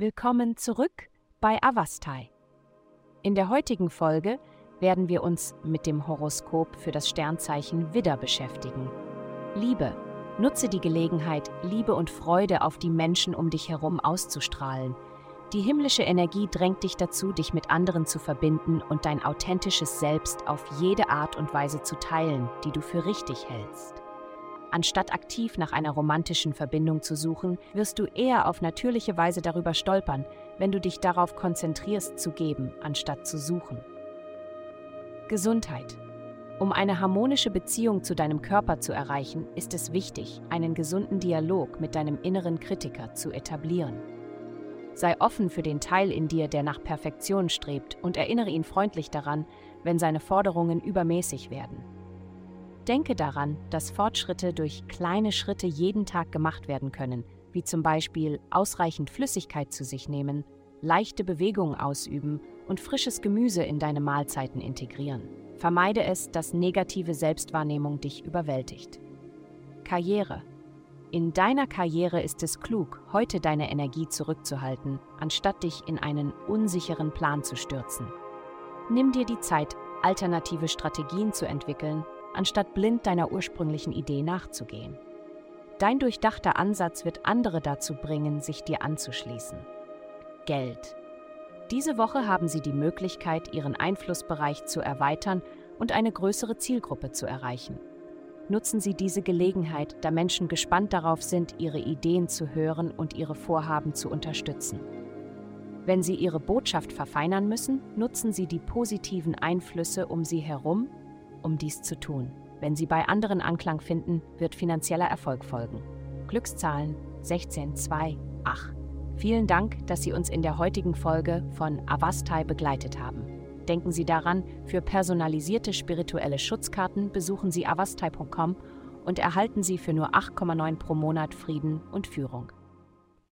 Willkommen zurück bei Avastai. In der heutigen Folge werden wir uns mit dem Horoskop für das Sternzeichen Widder beschäftigen. Liebe. Nutze die Gelegenheit, Liebe und Freude auf die Menschen um dich herum auszustrahlen. Die himmlische Energie drängt dich dazu, dich mit anderen zu verbinden und dein authentisches Selbst auf jede Art und Weise zu teilen, die du für richtig hältst. Anstatt aktiv nach einer romantischen Verbindung zu suchen, wirst du eher auf natürliche Weise darüber stolpern, wenn du dich darauf konzentrierst zu geben, anstatt zu suchen. Gesundheit. Um eine harmonische Beziehung zu deinem Körper zu erreichen, ist es wichtig, einen gesunden Dialog mit deinem inneren Kritiker zu etablieren. Sei offen für den Teil in dir, der nach Perfektion strebt, und erinnere ihn freundlich daran, wenn seine Forderungen übermäßig werden. Denke daran, dass Fortschritte durch kleine Schritte jeden Tag gemacht werden können, wie zum Beispiel ausreichend Flüssigkeit zu sich nehmen, leichte Bewegungen ausüben und frisches Gemüse in deine Mahlzeiten integrieren. Vermeide es, dass negative Selbstwahrnehmung dich überwältigt. Karriere. In deiner Karriere ist es klug, heute deine Energie zurückzuhalten, anstatt dich in einen unsicheren Plan zu stürzen. Nimm dir die Zeit, alternative Strategien zu entwickeln anstatt blind deiner ursprünglichen Idee nachzugehen. Dein durchdachter Ansatz wird andere dazu bringen, sich dir anzuschließen. Geld. Diese Woche haben Sie die Möglichkeit, Ihren Einflussbereich zu erweitern und eine größere Zielgruppe zu erreichen. Nutzen Sie diese Gelegenheit, da Menschen gespannt darauf sind, Ihre Ideen zu hören und Ihre Vorhaben zu unterstützen. Wenn Sie Ihre Botschaft verfeinern müssen, nutzen Sie die positiven Einflüsse um Sie herum um dies zu tun. Wenn Sie bei anderen Anklang finden, wird finanzieller Erfolg folgen. Glückszahlen 16, 2, 8. Vielen Dank, dass Sie uns in der heutigen Folge von Avastai begleitet haben. Denken Sie daran, für personalisierte spirituelle Schutzkarten besuchen Sie avastai.com und erhalten Sie für nur 8,9 pro Monat Frieden und Führung.